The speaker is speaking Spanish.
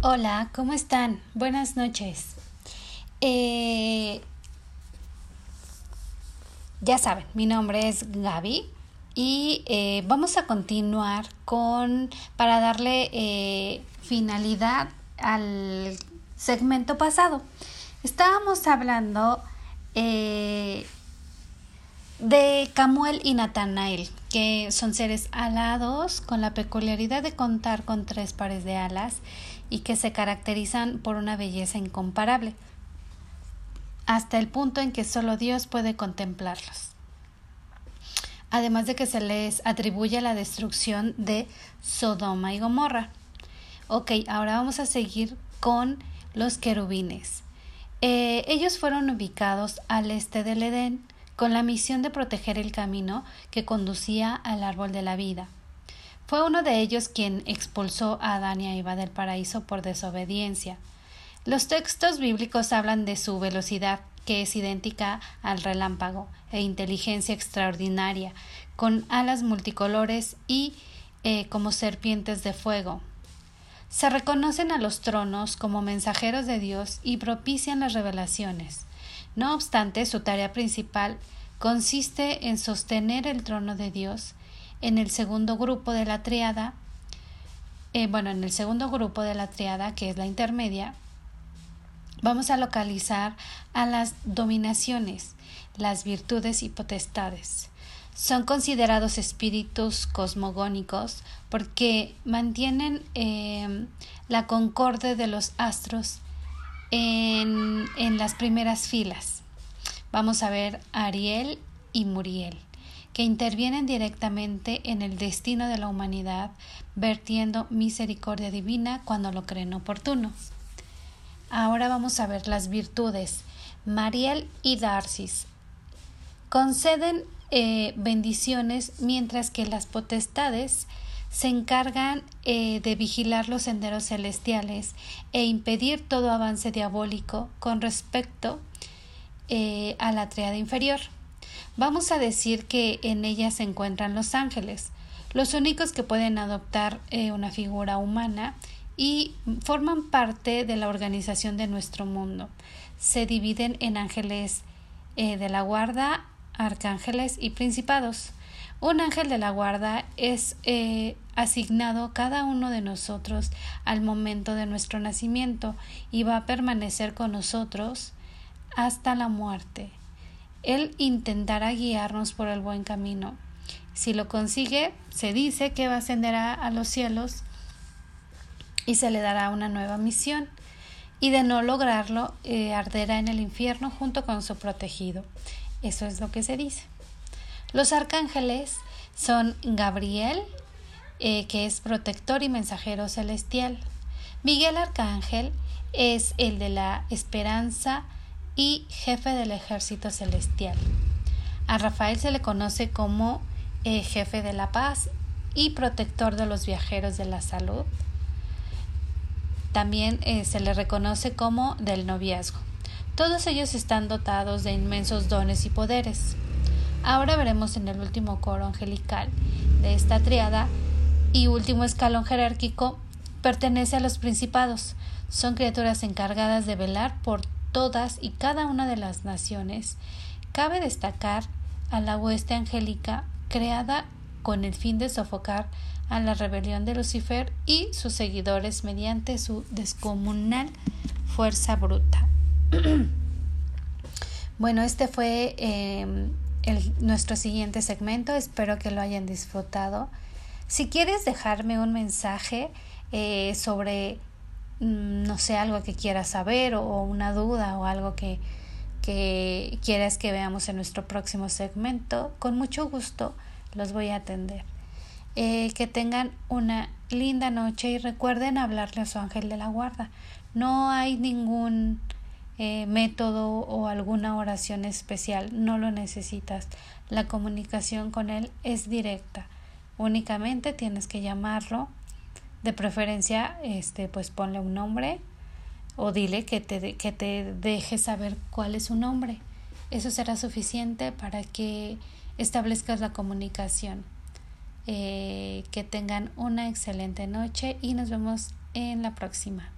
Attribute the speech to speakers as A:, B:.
A: Hola, ¿cómo están? Buenas noches. Eh, ya saben, mi nombre es Gaby y eh, vamos a continuar con, para darle eh, finalidad al segmento pasado. Estábamos hablando de Camuel y Natanael, que son seres alados con la peculiaridad de contar con tres pares de alas y que se caracterizan por una belleza incomparable, hasta el punto en que solo Dios puede contemplarlos. Además de que se les atribuye la destrucción de Sodoma y Gomorra. Ok, ahora vamos a seguir con los querubines. Eh, ellos fueron ubicados al este del Edén con la misión de proteger el camino que conducía al árbol de la vida. Fue uno de ellos quien expulsó a Adán y a Eva del paraíso por desobediencia. Los textos bíblicos hablan de su velocidad, que es idéntica al relámpago, e inteligencia extraordinaria, con alas multicolores y eh, como serpientes de fuego. Se reconocen a los tronos como mensajeros de Dios y propician las revelaciones. No obstante, su tarea principal consiste en sostener el trono de Dios en el segundo grupo de la triada, eh, bueno, en el segundo grupo de la triada, que es la intermedia, vamos a localizar a las dominaciones, las virtudes y potestades. Son considerados espíritus cosmogónicos porque mantienen eh, la concorde de los astros en, en las primeras filas. Vamos a ver Ariel y Muriel que intervienen directamente en el destino de la humanidad, vertiendo misericordia divina cuando lo creen oportuno. Ahora vamos a ver las virtudes. Mariel y Darcis conceden eh, bendiciones mientras que las potestades se encargan eh, de vigilar los senderos celestiales e impedir todo avance diabólico con respecto eh, a la triada inferior. Vamos a decir que en ella se encuentran los ángeles, los únicos que pueden adoptar eh, una figura humana y forman parte de la organización de nuestro mundo. Se dividen en ángeles de la guarda, arcángeles y principados. Un ángel de la guarda es eh, asignado cada uno de nosotros al momento de nuestro nacimiento y va a permanecer con nosotros hasta la muerte. Él intentará guiarnos por el buen camino. Si lo consigue, se dice que va a ascender los cielos y se le dará una nueva misión. Y de no lograrlo, eh, arderá en el infierno junto con su protegido. Eso es lo que se dice. Los arcángeles son Gabriel, eh, que es protector y mensajero celestial. Miguel Arcángel es el de la esperanza, y jefe del ejército celestial. A Rafael se le conoce como eh, jefe de la paz y protector de los viajeros de la salud. También eh, se le reconoce como del noviazgo. Todos ellos están dotados de inmensos dones y poderes. Ahora veremos en el último coro angelical de esta triada y último escalón jerárquico pertenece a los principados. Son criaturas encargadas de velar por todas y cada una de las naciones, cabe destacar a la hueste angélica creada con el fin de sofocar a la rebelión de Lucifer y sus seguidores mediante su descomunal fuerza bruta. bueno, este fue nuestro siguiente segmento. Espero que lo hayan disfrutado. Si quieres dejarme un mensaje eh, sobre Mm, no sé, algo que quieras saber o, una duda o algo que, que quieras que veamos en nuestro próximo segmento, con mucho gusto los voy a atender. Eh, que tengan una linda noche y recuerden hablarle a su ángel de la guarda. No hay ningún eh, método o alguna oración especial, no lo necesitas. La comunicación con él es directa. Únicamente tienes que llamarlo de preferencia, este, pues ponle un nombre o dile que te, que te deje saber cuál es su nombre. Eso será suficiente para que establezcas la comunicación. Eh, que tengan una excelente noche y nos vemos en la próxima.